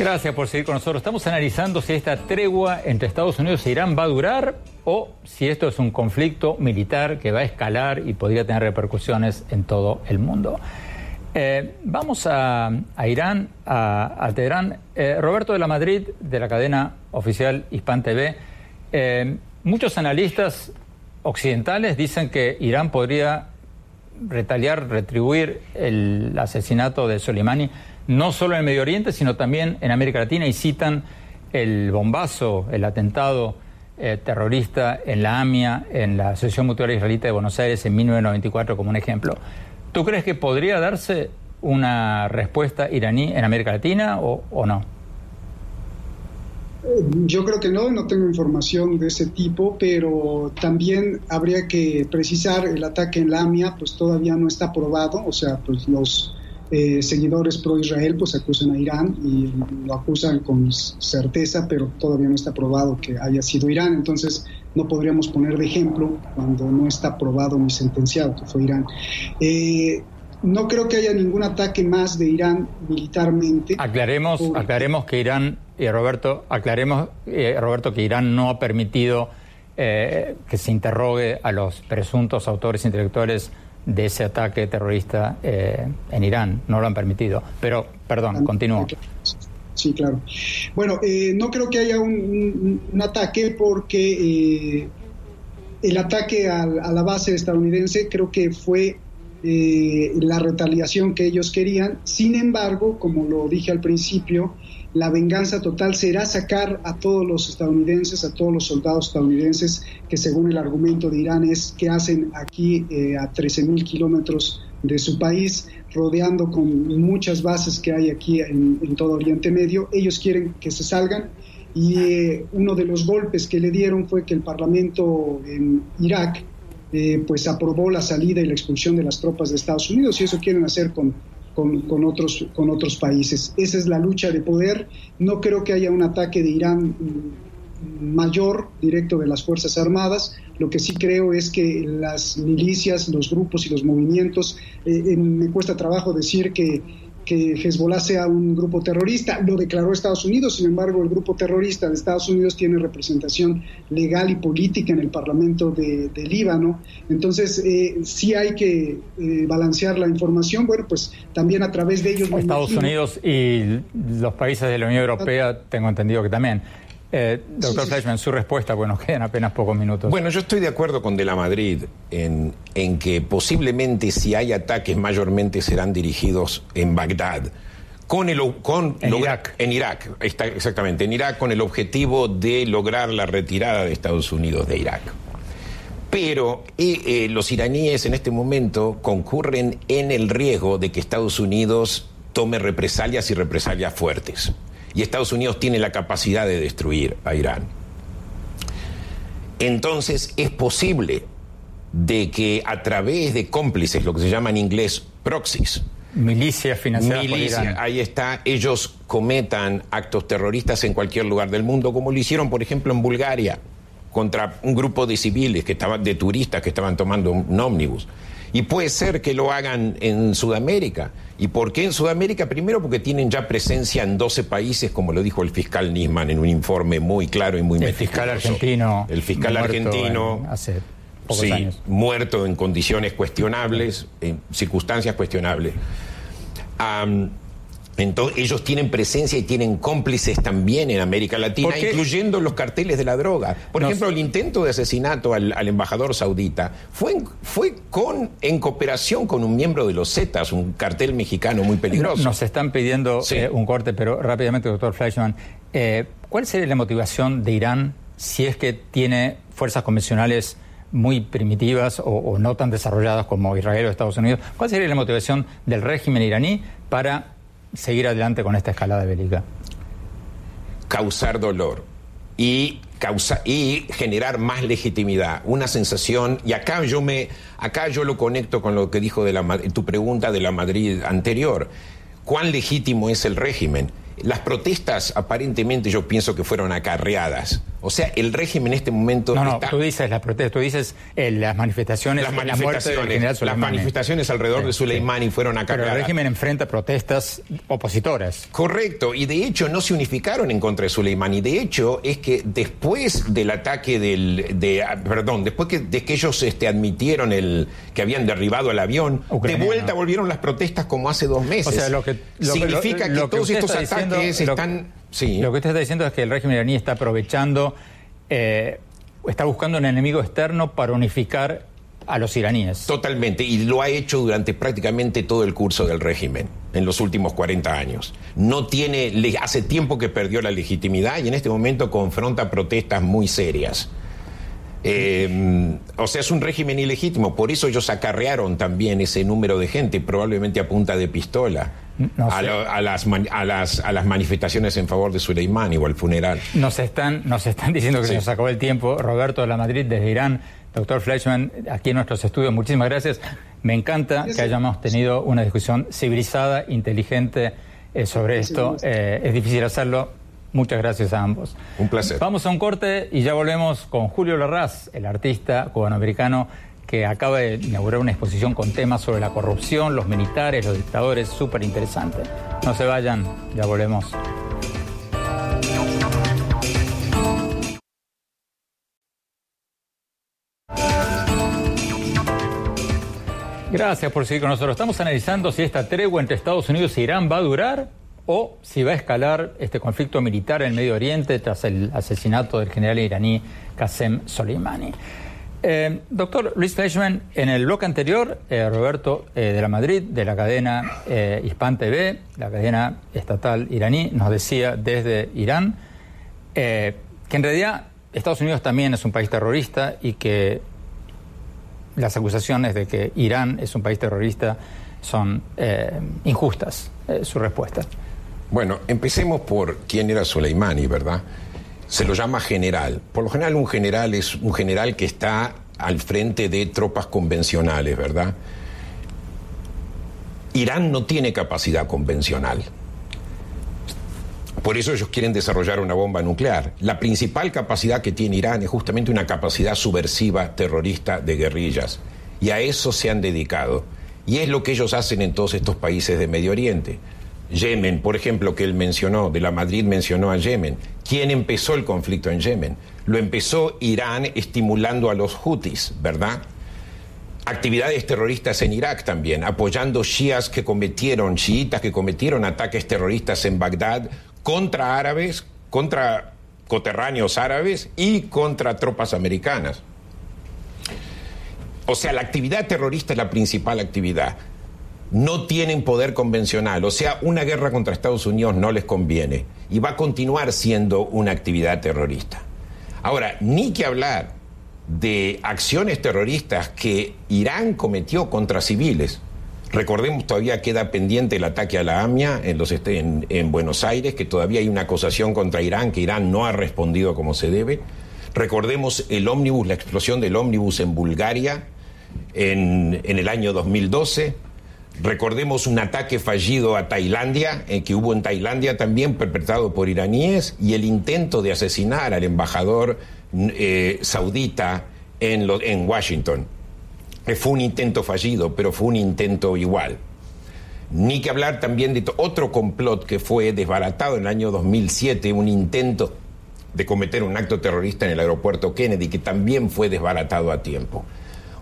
Gracias por seguir con nosotros. Estamos analizando si esta tregua entre Estados Unidos e Irán va a durar o si esto es un conflicto militar que va a escalar y podría tener repercusiones en todo el mundo. Eh, vamos a, Irán, a, Teherán. Eh, Roberto de la Madrid, de la cadena oficial Hispan TV. Eh, muchos analistas occidentales dicen que Irán podría retaliar, retribuir el asesinato de Soleimani, no solo en el Medio Oriente, sino también en América Latina, y citan el bombazo, el atentado terrorista en la AMIA, en la Asociación Mutual Israelita de Buenos Aires en 1994 como un ejemplo. ¿Tú crees que podría darse una respuesta iraní en América Latina o, no? Yo creo que no, no tengo información de ese tipo, pero también habría que precisar el ataque en Lamia, pues todavía no está aprobado, o sea, pues los eh, seguidores pro Israel pues acusan a Irán y lo acusan con certeza, pero todavía no está aprobado que haya sido Irán, entonces no podríamos poner de ejemplo cuando no está aprobado ni sentenciado que fue Irán. Eh, no creo que haya ningún ataque más de Irán militarmente. Aclaremos, aclaremos que Irán, y Roberto, aclaremos, eh, Roberto, que Irán no ha permitido eh, que se interrogue a los presuntos autores intelectuales de ese ataque terrorista en Irán. No lo han permitido. Pero, perdón, continúo. Sí, claro. Bueno, eh, no creo que haya un, ataque porque eh, el ataque a, la base estadounidense creo que fue eh, la retaliación que ellos querían. Sin embargo, como lo dije al principio, la venganza total será sacar a todos los estadounidenses, a todos los soldados estadounidenses que según el argumento de Irán es que hacen aquí a 13.000 kilómetros de su país, rodeando con muchas bases que hay aquí en, todo Oriente Medio. Ellos quieren que se salgan y eh, uno de los golpes que le dieron fue que el Parlamento en Irak eh, pues aprobó la salida y la expulsión de las tropas de Estados Unidos y eso quieren hacer con, con, otros, con otros países. Esa es la lucha de poder. No creo que haya un ataque de Irán mm, mayor directo de las Fuerzas Armadas. Lo que sí creo es que las milicias, los grupos y los movimientos, eh, me cuesta trabajo decir que, que Hezbollah sea un grupo terrorista. Lo declaró Estados Unidos, sin embargo, el grupo terrorista de Estados Unidos tiene representación legal y política en el Parlamento de, Líbano. Entonces, eh, sí hay que eh, balancear la información. Bueno, pues también a través de ellos. Estados Unidos y los países de la Unión Europea, tengo entendido que también. Eh, doctor Fleischman, su respuesta, bueno, quedan apenas pocos minutos. Bueno, yo estoy de acuerdo con De la Madrid en, en que posiblemente si hay ataques mayormente serán dirigidos en Bagdad. Con el, con en Irak. En Irak, está, exactamente, en Irak con el objetivo de lograr la retirada de Estados Unidos de Irak. Pero eh, eh, los iraníes en este momento concurren en el riesgo de que Estados Unidos tome represalias y represalias fuertes y Estados Unidos tiene la capacidad de destruir a Irán. Entonces es posible de que a través de cómplices, lo que se llama en inglés proxies, Milicia financiada Milicia, ahí está, ellos cometan actos terroristas en cualquier lugar del mundo, como lo hicieron, por ejemplo, en Bulgaria, contra un grupo de civiles que estaban, de turistas que estaban tomando un ómnibus. Y puede ser que lo hagan en Sudamérica. ¿Y por qué en Sudamérica? Primero porque tienen ya presencia en 12 países, como lo dijo el fiscal Nisman en un informe muy claro y muy El fiscal argentino. El fiscal argentino. Hace pocos sí, años. muerto en condiciones cuestionables, en circunstancias cuestionables. Entonces, ellos tienen presencia y tienen cómplices también en América Latina, incluyendo los carteles de la droga. Por No ejemplo, el intento de asesinato al, al embajador saudita fue, fue con, en cooperación con un miembro de los Zetas, un cartel mexicano muy peligroso. Nos están pidiendo Sí. eh, un corte, pero rápidamente, doctor Fleischman, eh, ¿cuál sería la motivación de Irán si es que tiene fuerzas convencionales muy primitivas o, o no tan desarrolladas como Israel o Estados Unidos? ¿Cuál sería la motivación del régimen iraní para seguir adelante con esta escalada bélica? causar dolor y causa, y generar más legitimidad, una sensación y acá yo me acá yo lo conecto con lo que dijo de la tu pregunta de la Madrid anterior. ¿Cuán legítimo es el régimen? Las protestas aparentemente yo pienso que fueron acarreadas. O sea, el régimen en este momento No, no, está tú dices las protestas, tú dices eh, las manifestaciones, las la muerte del manifestaciones, general las Soleimani. manifestaciones alrededor de Sí, Soleimani fueron Pero acarreadas. el régimen enfrenta protestas opositoras. Correcto, y de hecho no se unificaron en contra de Soleimani. De hecho, es que después del ataque del. De, ah, perdón, después que, de que ellos este, admitieron el, que habían derribado el avión, Ucraniano. de vuelta volvieron las protestas como hace dos meses. O sea, lo que, lo Significa lo- que, lo que todos estos ataques diciendo- están. Sí. Lo que usted está diciendo es que el régimen iraní está aprovechando, eh, está buscando un enemigo externo para unificar a los iraníes. Totalmente, y lo ha hecho durante prácticamente todo el curso del régimen, en los últimos 40 años. No tiene, hace tiempo que perdió la legitimidad y en este momento confronta protestas muy serias. Eh, o sea, es un régimen ilegítimo, por eso ellos acarrearon también ese número de gente, probablemente a punta de pistola, No a, sé. lo- a las, man- a, las, a las manifestaciones en favor de Soleimani o al funeral. Nos están, nos están diciendo que Sí. se nos acabó el tiempo. Roberto de la Madrid, desde Irán. Doctor Fleischman, aquí en nuestros estudios, muchísimas gracias. Me encanta que hayamos tenido una discusión civilizada, inteligente eh, sobre esto. Eh, es difícil hacerlo. Muchas gracias a ambos. Un placer. Vamos a un corte y ya volvemos con Julio Larraz, el artista cubanoamericano que acaba de inaugurar una exposición con temas sobre la corrupción, los militares, los dictadores, súper interesante. No se vayan, ya volvemos. Gracias por seguir con nosotros. Estamos analizando si esta tregua entre Estados Unidos e Irán va a durar o si va a escalar este conflicto militar en el Medio Oriente tras el asesinato del general iraní Qasem Soleimani. Eh, doctor Luis Fleischman, en el bloque anterior, eh, Roberto eh, de la Madrid, de la cadena Hispan TV, la cadena estatal iraní, nos decía desde Irán que en realidad Estados Unidos también es un país terrorista y que las acusaciones de que Irán es un país terrorista son injustas, su respuesta. Bueno, empecemos por quién era Soleimani, ¿verdad? Se lo llama general. Por lo general un general es un general que está al frente de tropas convencionales, ¿verdad? Irán no tiene capacidad convencional. Por eso ellos quieren desarrollar una bomba nuclear. La principal capacidad que tiene Irán es justamente una capacidad subversiva, terrorista, de guerrillas. Y a eso se han dedicado. Y es lo que ellos hacen en todos estos países de Medio Oriente. Yemen, por ejemplo, que él mencionó, de la Madrid mencionó a Yemen. ¿Quién empezó el conflicto en Yemen? Lo empezó Irán estimulando a los hutis, ¿verdad? actividades terroristas en Irak también, apoyando shias que cometieron, chiitas que cometieron ataques terroristas en Bagdad contra árabes, contra coterráneos árabes y contra tropas americanas. O sea, la actividad terrorista es la principal actividad. No tienen poder convencional, o sea, una guerra contra Estados Unidos no les conviene y va a continuar siendo una actividad terrorista. Ahora, ni que hablar de acciones terroristas que Irán cometió contra civiles. Recordemos, todavía queda pendiente el ataque a la AMIA en, este- en, en Buenos Aires, que todavía hay una acusación contra Irán, que Irán no ha respondido como se debe. Recordemos el ómnibus, la explosión del ómnibus en Bulgaria en el año 2012. Recordemos un ataque fallido a Tailandia, eh, que hubo en Tailandia también perpetrado por iraníes, y el intento de asesinar al embajador eh, saudita en, en Washington. Eh, fue un intento fallido, pero fue un intento igual. Ni que hablar también de otro complot que fue desbaratado en el año 2007, un intento de cometer un acto terrorista en el aeropuerto Kennedy, que también fue desbaratado a tiempo.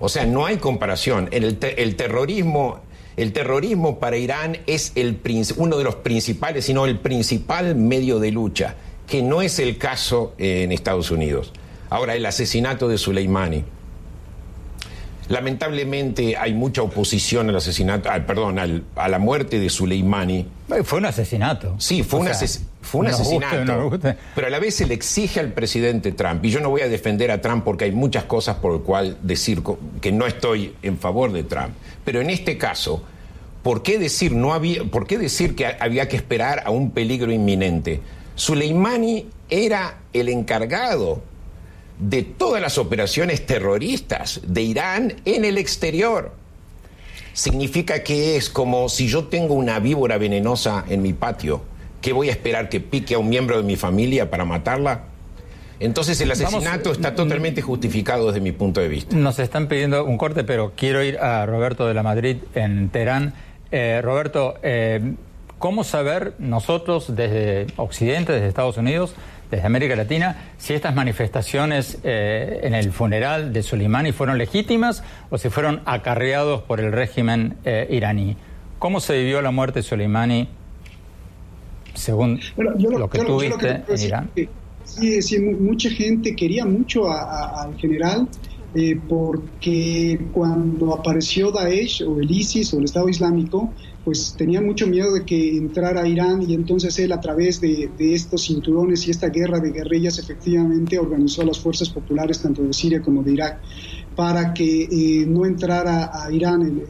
O sea, no hay comparación. El terrorismo el terrorismo para Irán es el, uno de los principales, sino el principal medio de lucha, que no es el caso en Estados Unidos. Ahora, el asesinato de Soleimani. Lamentablemente hay mucha oposición al asesinato, perdón, a la muerte de Soleimani. Fue un asesinato. Sí, fue un, fue un asesinato. Pero a la vez se le exige al presidente Trump, y yo no voy a defender a Trump porque hay muchas cosas por las cuales decir que no estoy en favor de Trump. Pero en este caso, ¿por qué decir, no había, ¿por qué decir que había que esperar a un peligro inminente? Soleimani era el encargado de todas las operaciones terroristas de Irán en el exterior. Significa que es como si yo tengo una víbora venenosa en mi patio, ¿qué voy a esperar que pique a un miembro de mi familia para matarla? Entonces el asesinato está totalmente justificado desde mi punto de vista. Nos están pidiendo un corte, pero quiero ir a Roberto de la Madrid en Teherán. Eh, Roberto, eh, ¿cómo saber nosotros desde Occidente, desde Estados Unidos, desde América Latina, si estas manifestaciones eh, en el funeral de Soleimani fueron legítimas o si fueron acarreados por el régimen iraní? ¿Cómo se vivió la muerte de Soleimani según lo, que tú viste en Irán? Sí, sí, mucha gente quería mucho al general eh, porque cuando apareció Daesh o el ISIS o el Estado Islámico, pues tenía mucho miedo de que entrara Irán y entonces él a través de, estos cinturones y esta guerra de guerrillas efectivamente organizó a las fuerzas populares tanto de Siria como de Irak para que eh, no entrara a Irán el,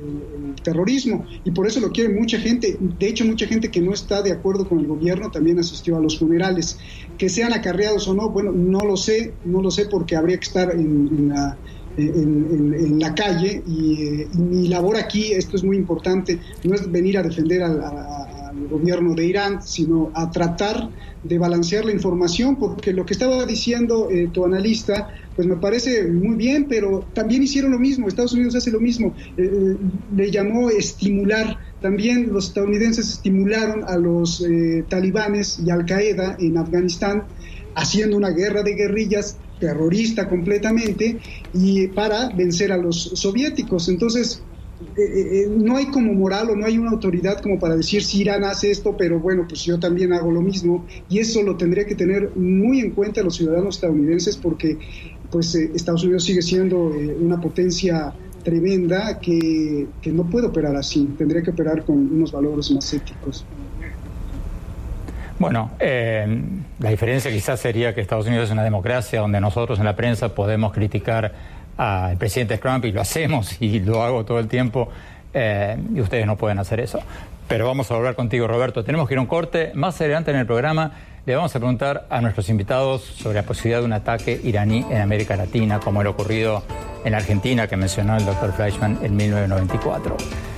terrorismo y por eso lo quiere mucha gente. De hecho, mucha gente que no está de acuerdo con el gobierno también asistió a los funerales. Que sean acarreados o no, bueno, no lo sé, no lo sé porque habría que estar en, la, en, la calle y, mi labor aquí, esto es muy importante, no es venir a defender al, gobierno de Irán, sino a tratar de balancear la información, porque lo que estaba diciendo eh, tu analista, pues me parece muy bien, pero también hicieron lo mismo, Estados Unidos hace lo mismo, eh, eh, le llamó estimular, también los estadounidenses estimularon a los talibanes y Al Qaeda en Afganistán, haciendo una guerra de guerrillas terrorista completamente y para vencer a los soviéticos. Entonces, eh, eh, eh, no hay como moral o no hay una autoridad como para decir si Irán hace esto, pero bueno, pues yo también hago lo mismo y eso lo tendría que tener muy en cuenta los ciudadanos estadounidenses porque pues Estados Unidos sigue siendo una potencia tremenda que, que no puede operar así, tendría que operar con unos valores más éticos. Bueno, eh, la diferencia quizás sería que Estados Unidos es una democracia donde nosotros en la prensa podemos criticar al presidente Trump y lo hacemos y lo hago todo el tiempo eh, y ustedes no pueden hacer eso. Pero vamos a hablar contigo, Roberto. Tenemos que ir a un corte. Más adelante en el programa le vamos a preguntar a nuestros invitados sobre la posibilidad de un ataque iraní en América Latina, como el ocurrido en Argentina que mencionó el doctor Fleischman en 1994.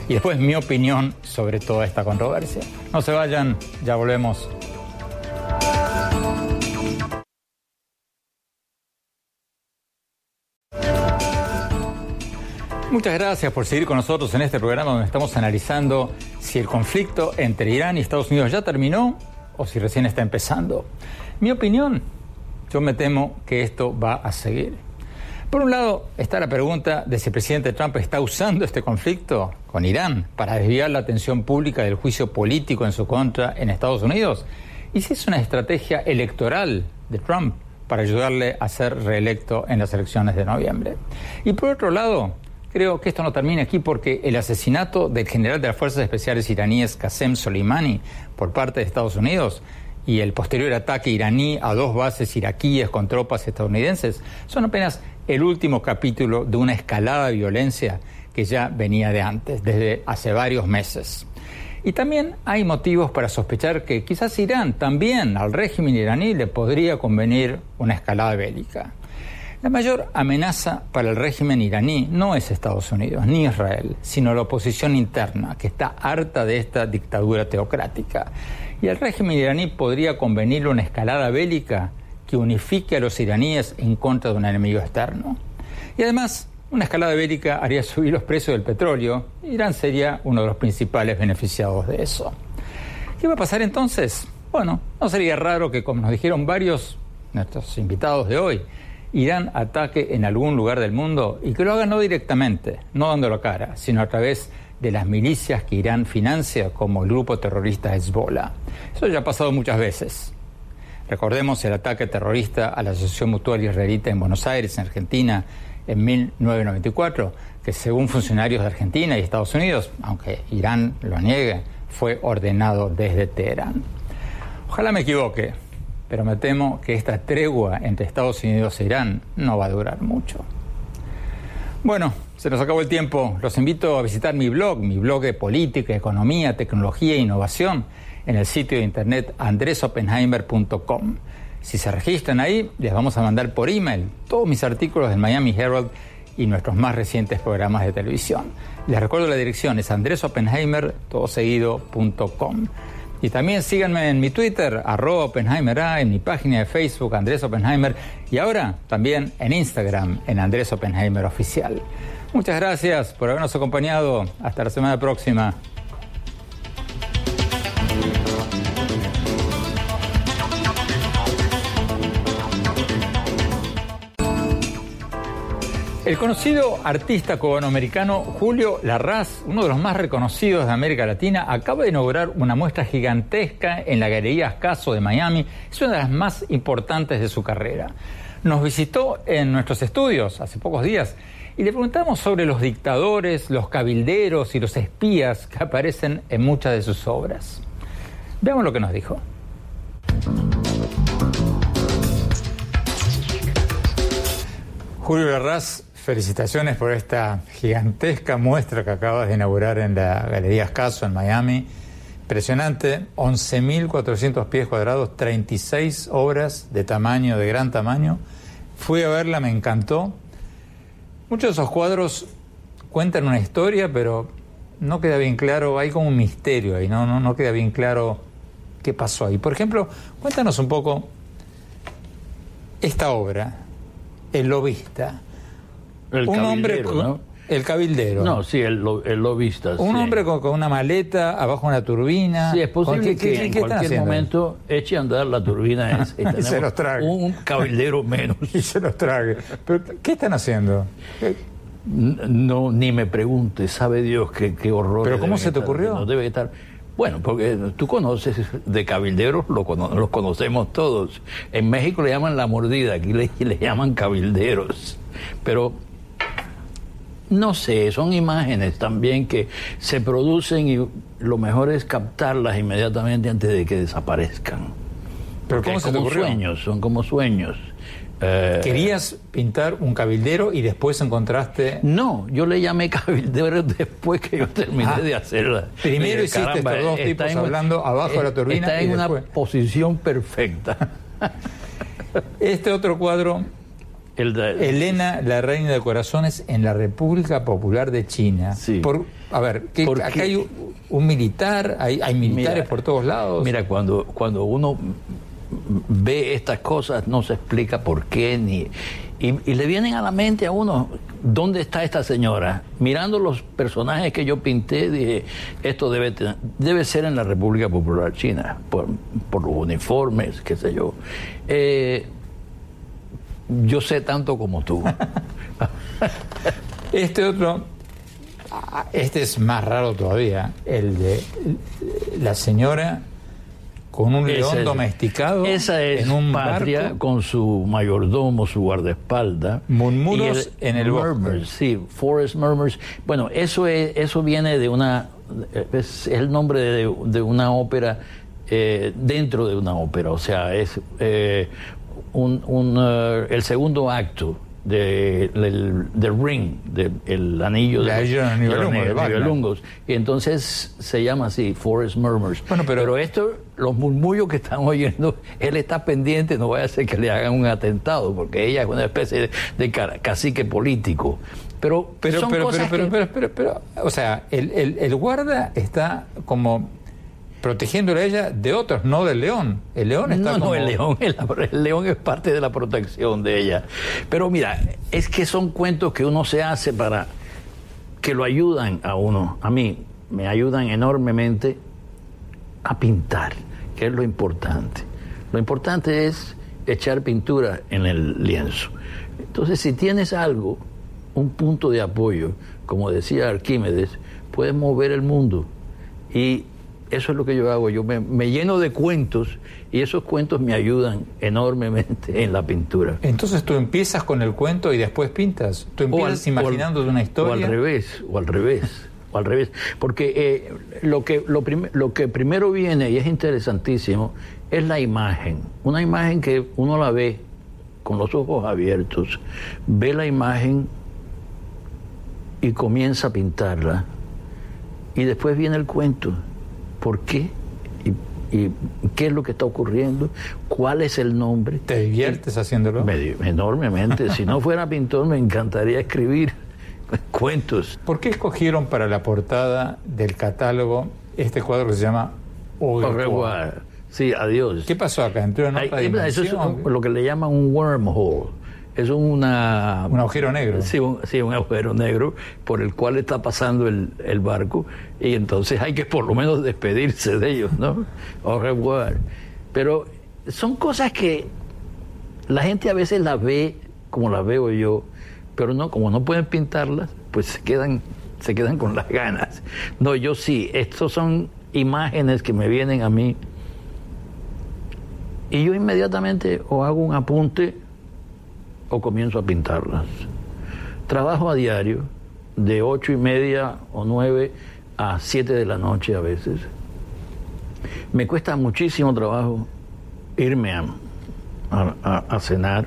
Y después mi opinión sobre toda esta controversia. No se vayan, ya volvemos. Muchas gracias por seguir con nosotros en este programa donde estamos analizando si el conflicto entre Irán y Estados Unidos ya terminó o si recién está empezando. Mi opinión, yo me temo que esto va a seguir. Por un lado está la pregunta de si el presidente Trump está usando este conflicto con Irán para desviar la atención pública del juicio político en su contra en Estados Unidos y si es una estrategia electoral de Trump para ayudarle a ser reelecto en las elecciones de noviembre. Y por otro lado, Creo que esto no termina aquí porque el asesinato del general de las Fuerzas Especiales iraníes Qasem Soleimani por parte de Estados Unidos y el posterior ataque iraní a dos bases iraquíes con tropas estadounidenses son apenas el último capítulo de una escalada de violencia que ya venía de antes, desde hace varios meses. Y también hay motivos para sospechar que quizás Irán también al régimen iraní le podría convenir una escalada bélica. La mayor amenaza para el régimen iraní no es Estados Unidos ni Israel, sino la oposición interna, que está harta de esta dictadura teocrática. Y el régimen iraní podría convenirle una escalada bélica que unifique a los iraníes en contra de un enemigo externo. Y además, una escalada bélica haría subir los precios del petróleo. Irán sería uno de los principales beneficiados de eso. ¿Qué va a pasar entonces? Bueno, no sería raro que, como nos dijeron varios nuestros invitados de hoy, Irán ataque en algún lugar del mundo y que lo haga no directamente, no dándolo cara, sino a través de las milicias que Irán financia como el grupo terrorista Hezbollah. Eso ya ha pasado muchas veces. Recordemos el ataque terrorista a la Asociación Mutual Israelita en Buenos Aires, en Argentina, en 1994, que según funcionarios de Argentina y Estados Unidos, aunque Irán lo niegue, fue ordenado desde Teherán. Ojalá me equivoque, pero me temo que esta tregua entre Estados Unidos e Irán no va a durar mucho. Bueno, se nos acabó el tiempo. Los invito a visitar mi blog, mi blog de política, economía, tecnología e innovación en el sitio de internet andresopenheimer.com. Si se registran ahí, les vamos a mandar por email todos mis artículos del Miami Herald y nuestros más recientes programas de televisión. Les recuerdo la dirección, es andresopenheimer, y también síganme en mi Twitter, arroba Oppenheimer A, en mi página de Facebook, Andrés Oppenheimer, y ahora también en Instagram, en Andrés Oppenheimer Oficial. Muchas gracias por habernos acompañado. Hasta la semana próxima. El conocido artista cubanoamericano Julio Larraz, uno de los más reconocidos de América Latina, acaba de inaugurar una muestra gigantesca en la Galería Ascaso de Miami. Es una de las más importantes de su carrera. Nos visitó en nuestros estudios hace pocos días y le preguntamos sobre los dictadores, los cabilderos y los espías que aparecen en muchas de sus obras. Veamos lo que nos dijo. Julio Larraz Felicitaciones por esta gigantesca muestra que acabas de inaugurar en la Galería Escaso en Miami. Impresionante, 11.400 pies cuadrados, 36 obras de tamaño, de gran tamaño. Fui a verla, me encantó. Muchos de esos cuadros cuentan una historia, pero no queda bien claro, hay como un misterio ahí, no, no, no queda bien claro qué pasó ahí. Por ejemplo, cuéntanos un poco esta obra, El Lobista. El un hombre ¿no? El cabildero. No, sí, el, el lobista. Un hombre con, una maleta, abajo una turbina. Sí, es posible que en cualquier momento eche a andar la turbina esa y, se los trague. Un cabildero menos. y se los trague. Pero, ¿Qué están haciendo? No, ni me pregunte, sabe Dios qué, qué horror. ¿Pero cómo se te ocurrió? No debe estar. Bueno, porque tú conoces de cabilderos, lo, los conocemos todos. En México le llaman la mordida, aquí le, le llaman cabilderos. Pero no sé, son imágenes también que se producen y lo mejor es captarlas inmediatamente antes de que desaparezcan. Pero ¿cómo son como sueños, son como sueños. Eh, ¿Querías pintar un cabildero y después encontraste...? No, yo le llamé cabildero después que yo terminé ah, de hacerla. Primero hiciste estos dos tipos hablando abajo de la turbina Está en una posición perfecta. este otro cuadro Elena, la reina de corazones en la República Popular de China. Por, a ver, ¿qué, acá hay un militar, hay, militares por todos lados. Mira, cuando, cuando uno ve estas cosas no se explica por qué ni y, le vienen a la mente a uno dónde está esta señora mirando los personajes que yo pinté dije esto debe debe ser en la República Popular China por, por los uniformes qué sé yo. Eh, yo sé tanto como tú. este otro, este es más raro todavía, el de la señora con un león domesticado esa es en un patria con su mayordomo, su guardaespaldas. Murmuros en el murmurs, Sí, Forest Murmurs. Bueno, eso es, eso viene de una es el nombre de, una ópera eh, dentro de una ópera, o sea, es eh, un, uh, el segundo acto de, Ring, del anillo de, de, los, Y entonces se llama así, Forest Murmurs. Bueno, pero, esto, los murmullos que están oyendo, él está pendiente, no vaya a ser que le hagan un atentado, porque ella es una especie de, cacique político. Pero, pero, pero, pero, pero, pero, o sea, el, el, el guarda está como protegiéndole a ella de otros, no del león. El león está No, no, el león, el, león es parte de la protección de ella. Pero mira, es que son cuentos que uno se hace para que lo ayudan a uno. A mí me ayudan enormemente a pintar, que es lo importante. Lo importante es echar pintura en el lienzo. Entonces, si tienes algo, un punto de apoyo, como decía Arquímedes, puedes mover el mundo. Y eso es lo que yo hago. Yo me, lleno de cuentos y esos cuentos me ayudan enormemente en la pintura. Entonces tú empiezas con el cuento y después pintas. Tú empiezas imaginando una historia. O al revés, o al revés. O al revés, porque eh, lo, que, lo, lo que primero viene, y es interesantísimo, es la imagen. Una imagen que uno la ve con los ojos abiertos, ve la imagen y comienza a pintarla. Y después viene el cuento. ¿Por qué? ¿Y, qué es lo que está ocurriendo? ¿Cuál es el nombre? ¿Te diviertes haciéndolo? enormemente. si no fuera pintor, me encantaría escribir cuentos. ¿Por qué escogieron para la portada del catálogo este cuadro que se llama Au Sí, adiós. ¿Qué pasó acá? ¿Entró en otra Eso es lo que le llaman un wormhole. Es una... Un agujero negro. Sí un, sí, un agujero negro por el cual está pasando el, el, barco y entonces hay que por lo menos despedirse de ellos, ¿no? Au revoir. Pero son cosas que la gente a veces las ve como las veo yo, pero no, como no pueden pintarlas, pues se quedan, se quedan con las ganas. No, yo sí, estos son imágenes que me vienen a mí y yo inmediatamente o hago un apunte o comienzo a pintarlas. Trabajo a diario, de ocho y media o nueve a siete de la noche a veces. Me cuesta muchísimo trabajo irme a, a, cenar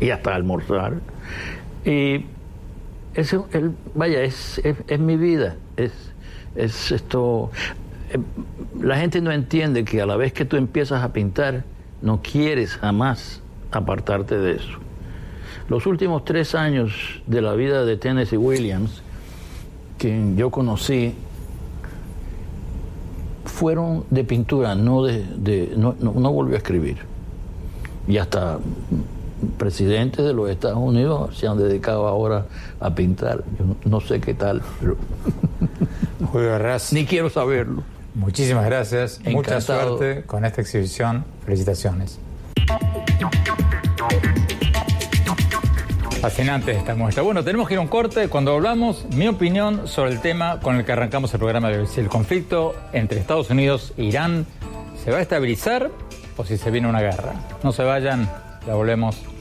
y hasta almorzar. Y el, vaya, es, es, mi vida. Es, es esto. Eh, la gente no entiende que a la vez que tú empiezas a pintar, no quieres jamás apartarte de eso. Los últimos tres años de la vida de Tennessee Williams, quien yo conocí, fueron de pintura, no de, no, volvió a escribir. Y hasta presidentes de los Estados Unidos se han dedicado ahora a pintar. Yo no, sé qué tal, pero ni quiero saberlo. Muchísimas gracias. Mucha suerte con esta exhibición. Felicitaciones. Fascinante esta muestra. Bueno, tenemos que ir a un corte. Cuando hablamos, mi opinión sobre el tema con el que arrancamos el programa de hoy. Si el conflicto entre Estados Unidos e Irán se va a estabilizar o si se viene una guerra. No se vayan, ya volvemos.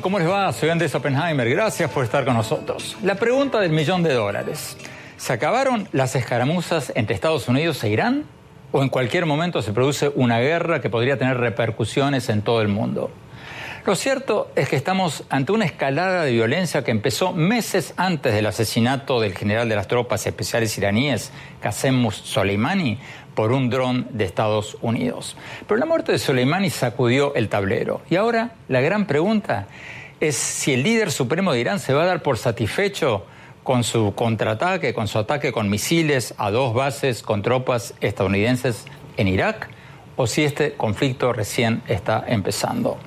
¿Cómo les va? Soy Andrés Oppenheimer. Gracias por estar con nosotros. La pregunta del millón de dólares. ¿Se acabaron las escaramuzas entre Estados Unidos e Irán? ¿O en cualquier momento se produce una guerra que podría tener repercusiones en todo el mundo? Lo cierto es que estamos ante una escalada de violencia que empezó meses antes del asesinato del general de las tropas especiales iraníes, Qasem Soleimani, por un dron de Estados Unidos. Pero la muerte de Soleimani sacudió el tablero. Y ahora la gran pregunta es si el líder supremo de Irán se va a dar por satisfecho con su contraataque, con su ataque con misiles a dos bases con tropas estadounidenses en Irak, o si este conflicto recién está empezando.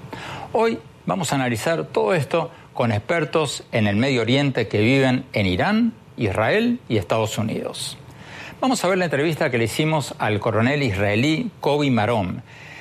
Hoy vamos a analizar todo esto con expertos en el Medio Oriente que viven en Irán, Israel y Estados Unidos. Vamos a ver la entrevista que le hicimos al coronel israelí Kobi Marom.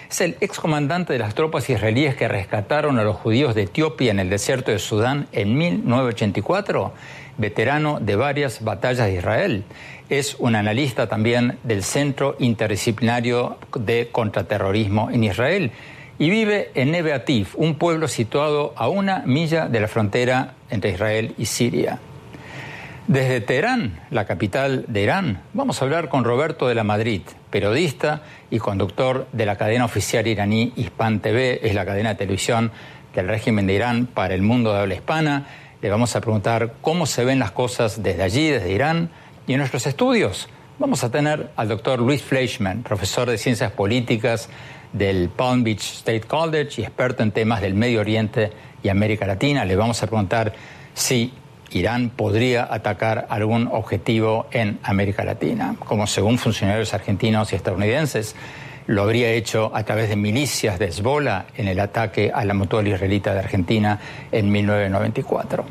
Es el excomandante de las tropas israelíes que rescataron a los judíos de Etiopía en el desierto de Sudán en 1984, veterano de varias batallas de Israel. Es un analista también del Centro Interdisciplinario de Contraterrorismo en Israel y vive en Neve Atif, un pueblo situado a una milla de la frontera entre Israel y Siria. Desde Teherán, la capital de Irán, vamos a hablar con Roberto de la Madrid, periodista y conductor de la cadena oficial iraní Hispan TV, es la cadena de televisión del régimen de Irán para el mundo de habla hispana. Le vamos a preguntar cómo se ven las cosas desde allí, desde Irán, y en nuestros estudios vamos a tener al doctor Luis Fleischman, profesor de ciencias políticas del Palm Beach State College y experto en temas del Medio Oriente y América Latina. Le vamos a preguntar si Irán podría atacar algún objetivo en América Latina, como según funcionarios argentinos y estadounidenses, lo habría hecho a través de milicias de Hezbollah en el ataque a la mutual israelita de Argentina en 1994.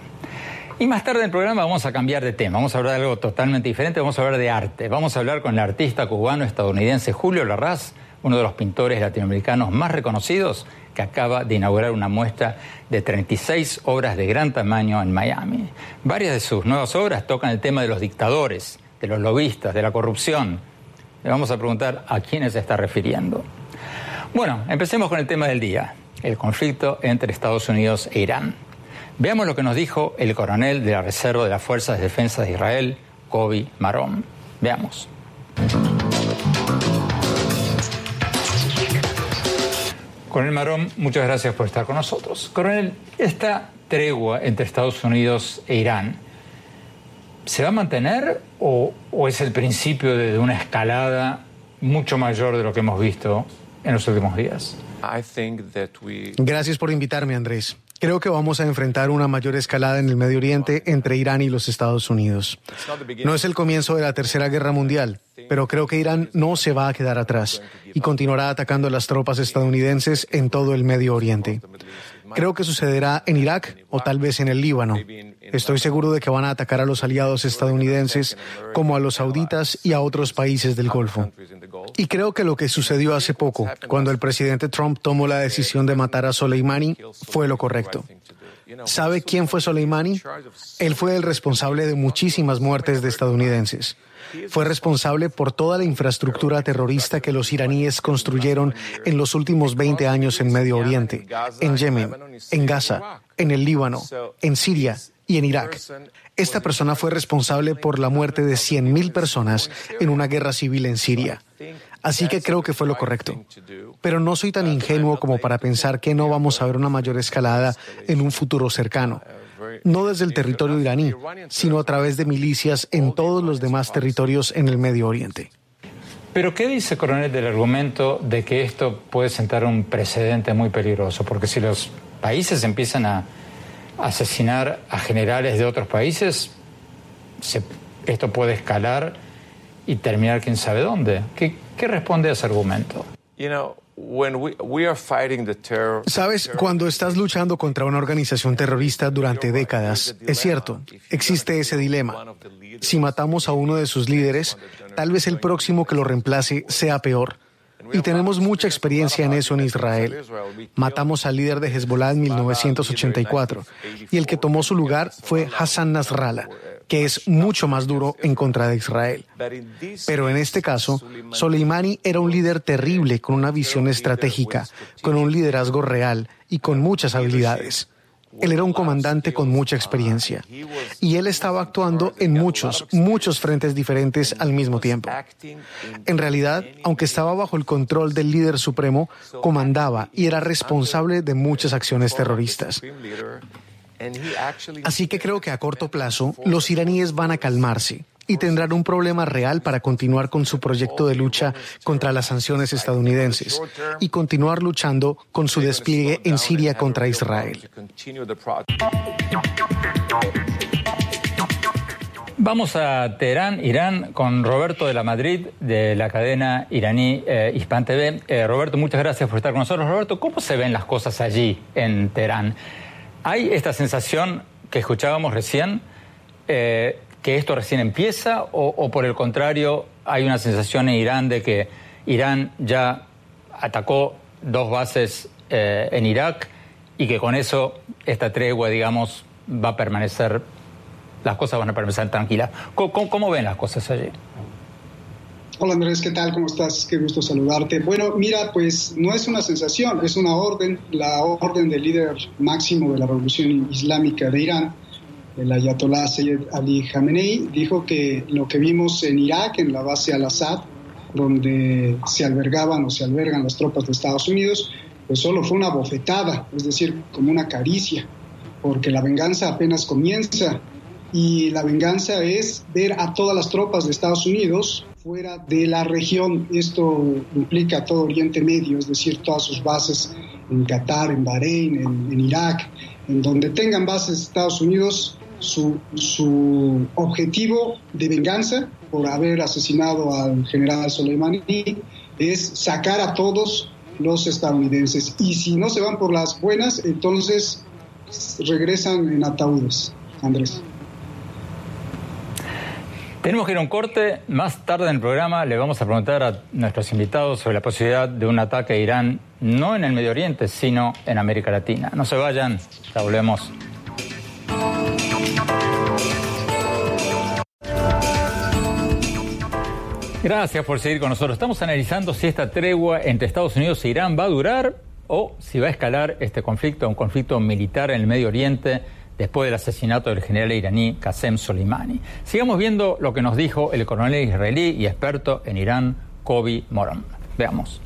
Y más tarde en el programa vamos a cambiar de tema, vamos a hablar de algo totalmente diferente, vamos a hablar de arte. Vamos a hablar con el artista cubano-estadounidense Julio Larraz, uno de los pintores latinoamericanos más reconocidos, que acaba de inaugurar una muestra de 36 obras de gran tamaño en Miami. Varias de sus nuevas obras tocan el tema de los dictadores, de los lobistas, de la corrupción. Le vamos a preguntar a quiénes se está refiriendo. Bueno, empecemos con el tema del día, el conflicto entre Estados Unidos e Irán. Veamos lo que nos dijo el coronel de la Reserva de las Fuerzas de Defensa de Israel, Kobi Marón. Veamos. Coronel Marón, muchas gracias por estar con nosotros. Coronel, esta tregua entre Estados Unidos e Irán, ¿se va a mantener o, o es el principio de una escalada mucho mayor de lo que hemos visto en los últimos días? Gracias por invitarme, Andrés. Creo que vamos a enfrentar una mayor escalada en el Medio Oriente entre Irán y los Estados Unidos. No es el comienzo de la Tercera Guerra Mundial, pero creo que Irán no se va a quedar atrás y continuará atacando a las tropas estadounidenses en todo el Medio Oriente. Creo que sucederá en Irak o tal vez en el Líbano. Estoy seguro de que van a atacar a los aliados estadounidenses como a los sauditas y a otros países del Golfo. Y creo que lo que sucedió hace poco, cuando el presidente Trump tomó la decisión de matar a Soleimani, fue lo correcto. ¿Sabe quién fue Soleimani? Él fue el responsable de muchísimas muertes de estadounidenses. Fue responsable por toda la infraestructura terrorista que los iraníes construyeron en los últimos 20 años en Medio Oriente, en Yemen, en Gaza, en el Líbano, en Siria y en Irak. Esta persona fue responsable por la muerte de 100.000 personas en una guerra civil en Siria. Así que creo que fue lo correcto. Pero no soy tan ingenuo como para pensar que no vamos a ver una mayor escalada en un futuro cercano no desde el territorio iraní, sino a través de milicias en todos los demás territorios en el Medio Oriente. Pero ¿qué dice Coronel del argumento de que esto puede sentar un precedente muy peligroso? Porque si los países empiezan a asesinar a generales de otros países, esto puede escalar y terminar quién sabe dónde. ¿Qué, qué responde a ese argumento? Sabes, cuando estás luchando contra una organización terrorista durante décadas, es cierto, existe ese dilema. Si matamos a uno de sus líderes, tal vez el próximo que lo reemplace sea peor. Y tenemos mucha experiencia en eso en Israel. Matamos al líder de Hezbollah en 1984 y el que tomó su lugar fue Hassan Nasrallah, que es mucho más duro en contra de Israel. Pero en este caso, Soleimani era un líder terrible con una visión estratégica, con un liderazgo real y con muchas habilidades. Él era un comandante con mucha experiencia y él estaba actuando en muchos, muchos frentes diferentes al mismo tiempo. En realidad, aunque estaba bajo el control del líder supremo, comandaba y era responsable de muchas acciones terroristas. Así que creo que a corto plazo los iraníes van a calmarse y tendrán un problema real para continuar con su proyecto de lucha contra las sanciones estadounidenses y continuar luchando con su despliegue en Siria contra Israel. Vamos a Teherán, Irán, con Roberto de la Madrid, de la cadena iraní eh, Hispan TV. Eh, Roberto, muchas gracias por estar con nosotros. Roberto, ¿cómo se ven las cosas allí en Teherán? ¿Hay esta sensación que escuchábamos recién, eh, que esto recién empieza, o, por el contrario, hay una sensación en Irán de que Irán ya atacó dos bases eh, en Irak y que con eso esta tregua, digamos, va a permanecer, las cosas van a permanecer tranquilas? cómo ven las cosas allí? Hola Andrés, ¿qué tal? ¿Cómo estás? Qué gusto saludarte. Bueno, mira, pues no es una sensación, es una orden, la orden del líder máximo de la revolución islámica de Irán, el ayatollah Sayyid Ali Khamenei, dijo que lo que vimos en Irak, en la base al-Assad, donde se albergaban o se albergan las tropas de Estados Unidos, pues solo fue una bofetada, es decir, como una caricia, porque la venganza apenas comienza y la venganza es ver a todas las tropas de Estados Unidos fuera de la región. Esto implica todo Oriente Medio, es decir, todas sus bases en Qatar, en Bahrein, en, Irak, en donde tengan bases Estados Unidos, su, su, objetivo de venganza por haber asesinado al general Soleimani es sacar a todos los estadounidenses. Y si no se van por las buenas, entonces regresan en ataúdes, Andrés. Tenemos que ir a un corte. Más tarde en el programa le vamos a preguntar a nuestros invitados sobre la posibilidad de un ataque a Irán, no en el Medio Oriente, sino en América Latina. No se vayan, ya volvemos. Gracias por seguir con nosotros. Estamos analizando si esta tregua entre Estados Unidos e Irán va a durar o si va a escalar este conflicto, un conflicto militar en el Medio Oriente después del asesinato del general iraní Qasem Soleimani. Sigamos viendo lo que nos dijo el coronel israelí y experto en Irán, Kobi Moran. Veamos.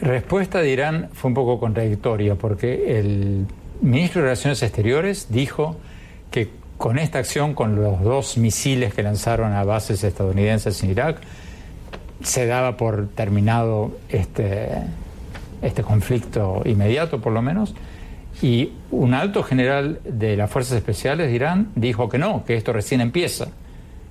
Respuesta de Irán fue un poco contradictoria porque el ministro de Relaciones Exteriores dijo que con esta acción, con los dos misiles que lanzaron a bases estadounidenses en Irak, se daba por terminado este, este conflicto inmediato, por lo menos. Y un alto general de las Fuerzas Especiales de Irán dijo que no, que esto recién empieza,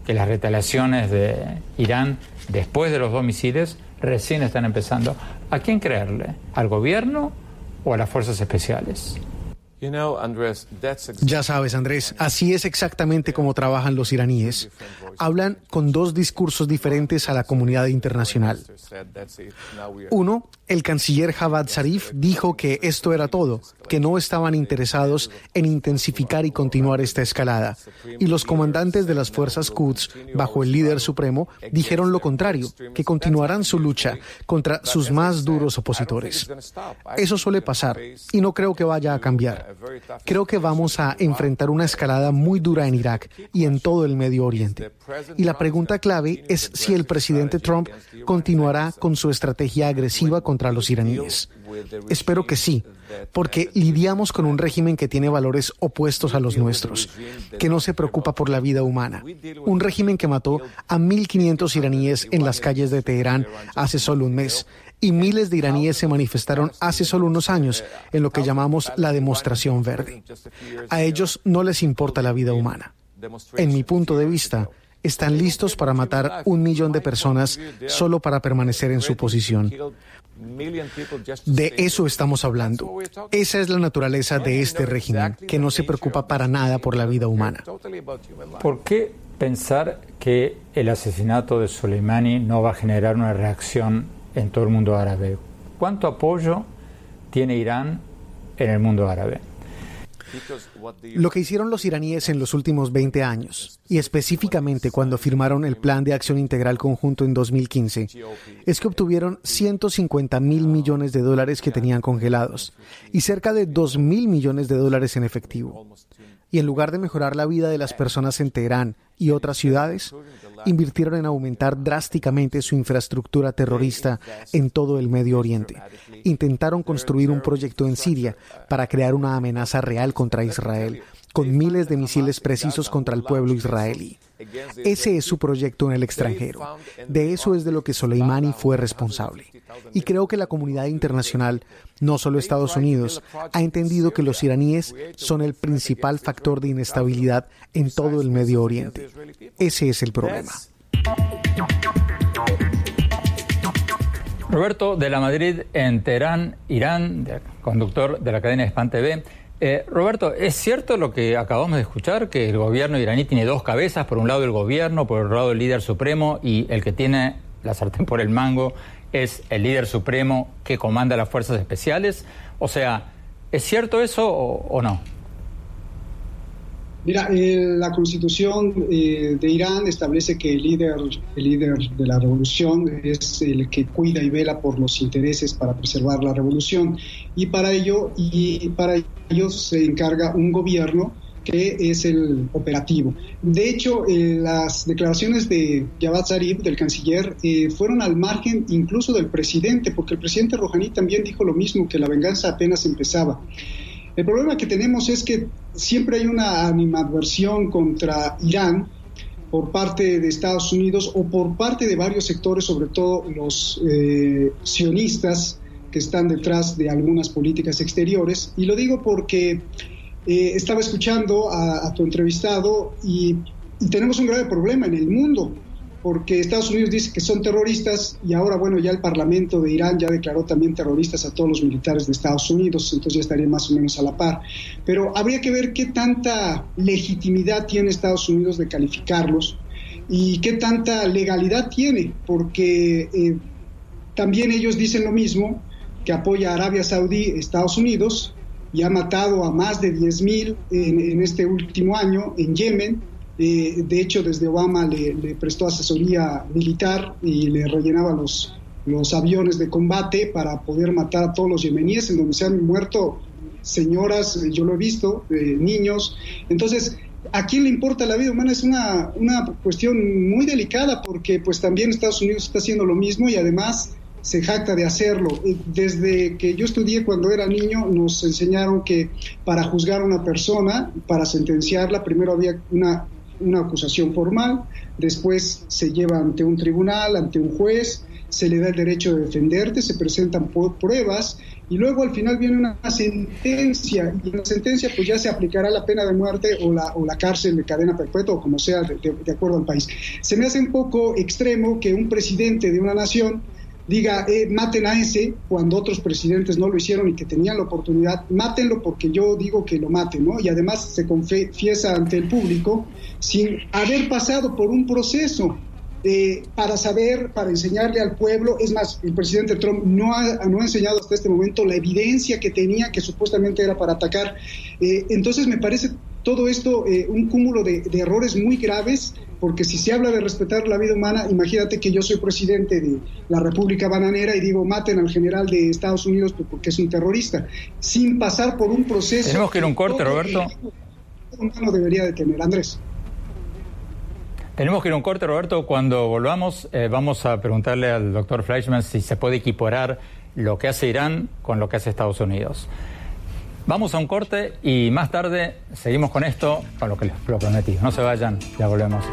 que las retaliaciones de Irán después de los dos misiles recién están empezando. ¿A quién creerle? ¿Al gobierno o a las Fuerzas Especiales? Ya sabes, Andrés, así es exactamente como trabajan los iraníes. Hablan con dos discursos diferentes a la comunidad internacional. Uno, el canciller Javad Zarif dijo que esto era todo, que no estaban interesados en intensificar y continuar esta escalada. Y los comandantes de las fuerzas Quds, bajo el líder supremo, dijeron lo contrario, que continuarán su lucha contra sus más duros opositores. Eso suele pasar y no creo que vaya a cambiar. Creo que vamos a enfrentar una escalada muy dura en Irak y en todo el Medio Oriente. Y la pregunta clave es si el presidente Trump continuará con su estrategia agresiva contra los iraníes. Espero que sí, porque lidiamos con un régimen que tiene valores opuestos a los nuestros, que no se preocupa por la vida humana. Un régimen que mató a 1.500 iraníes en las calles de Teherán hace solo un mes y miles de iraníes se manifestaron hace solo unos años en lo que llamamos la demostración verde. A ellos no les importa la vida humana. En mi punto de vista, están listos para matar un millón de personas solo para permanecer en su posición. De eso estamos hablando. Esa es la naturaleza de este régimen, que no se preocupa para nada por la vida humana. ¿Por qué pensar que el asesinato de Soleimani no va a generar una reacción en todo el mundo árabe. ¿Cuánto apoyo tiene Irán en el mundo árabe? Lo que hicieron los iraníes en los últimos 20 años, y específicamente cuando firmaron el Plan de Acción Integral Conjunto en 2015, es que obtuvieron 150 mil millones de dólares que tenían congelados y cerca de 2 mil millones de dólares en efectivo. Y en lugar de mejorar la vida de las personas en Teherán y otras ciudades, invirtieron en aumentar drásticamente su infraestructura terrorista en todo el Medio Oriente. Intentaron construir un proyecto en Siria para crear una amenaza real contra Israel, con miles de misiles precisos contra el pueblo israelí. Ese es su proyecto en el extranjero. De eso es de lo que Soleimani fue responsable. Y creo que la comunidad internacional, no solo Estados Unidos, ha entendido que los iraníes son el principal factor de inestabilidad en todo el Medio Oriente. Ese es el problema. Roberto de la Madrid en Teherán, Irán, conductor de la cadena Span TV. Eh, Roberto, ¿es cierto lo que acabamos de escuchar, que el gobierno iraní tiene dos cabezas, por un lado el gobierno, por otro lado el líder supremo, y el que tiene la sartén por el mango es el líder supremo que comanda las fuerzas especiales? O sea, ¿es cierto eso o no? Mira, eh, la constitución eh, de Irán establece que el líder, el líder de la revolución es el que cuida y vela por los intereses para preservar la revolución y para ello y para ello se encarga un gobierno que es el operativo. De hecho, eh, las declaraciones de Javad Zarif, del canciller, fueron al margen incluso del presidente, porque el presidente Rouhani también dijo lo mismo, que la venganza apenas empezaba. El problema que tenemos es que siempre hay una animadversión contra Irán por parte de Estados Unidos o por parte de varios sectores, sobre todo los eh, sionistas que están detrás de algunas políticas exteriores. Y lo digo porque eh, estaba escuchando a, tu entrevistado y y tenemos un grave problema en el mundo, porque Estados Unidos dice que son terroristas y ahora, bueno, ya el Parlamento de Irán ya declaró también terroristas a todos los militares de Estados Unidos, entonces ya estaría más o menos a la par. Pero habría que ver qué tanta legitimidad tiene Estados Unidos de calificarlos y qué tanta legalidad tiene, porque eh, también ellos dicen lo mismo, que apoya a Arabia Saudí, Estados Unidos, y ha matado a más de 10.000 en, en este último año en Yemen, eh, de hecho, desde Obama le, prestó asesoría militar y le rellenaba los, los aviones de combate para poder matar a todos los yemeníes, en donde se han muerto señoras, eh, yo lo he visto, eh, niños. Entonces, ¿a quién le importa la vida humana? Es una, una cuestión muy delicada porque pues también Estados Unidos está haciendo lo mismo y además se jacta de hacerlo. Desde que yo estudié cuando era niño, nos enseñaron que para juzgar a una persona, para sentenciarla, primero había una una acusación formal, después se lleva ante un tribunal, ante un juez, se le da el derecho de defenderte, se presentan pruebas y luego al final viene una sentencia y en la sentencia pues ya se aplicará la pena de muerte o la, o la cárcel de cadena perpetua o como sea de, de acuerdo al país. Se me hace un poco extremo que un presidente de una nación diga, eh, maten a ese, cuando otros presidentes no lo hicieron y que tenían la oportunidad, mátenlo porque yo digo que lo maten, ¿no? Y además se confiesa ante el público sin haber pasado por un proceso eh, para saber, para enseñarle al pueblo. Es más, el presidente Trump no ha, no ha enseñado hasta este momento la evidencia que tenía, que supuestamente era para atacar. Eh, entonces me parece todo esto eh, un cúmulo de, errores muy graves, porque si se habla de respetar la vida humana, imagínate que yo soy presidente de la República Bananera y digo, maten al general de Estados Unidos porque es un terrorista, sin pasar por un proceso... Tenemos que ir a un corte, Roberto. humano debería de tener, Andrés. Tenemos que ir a un corte, Roberto. Cuando volvamos, eh, vamos a preguntarle al doctor Fleischman si se puede equiparar lo que hace Irán con lo que hace Estados Unidos. Vamos a un corte y más tarde seguimos con esto, con lo que les prometí. No se vayan, ya volvemos.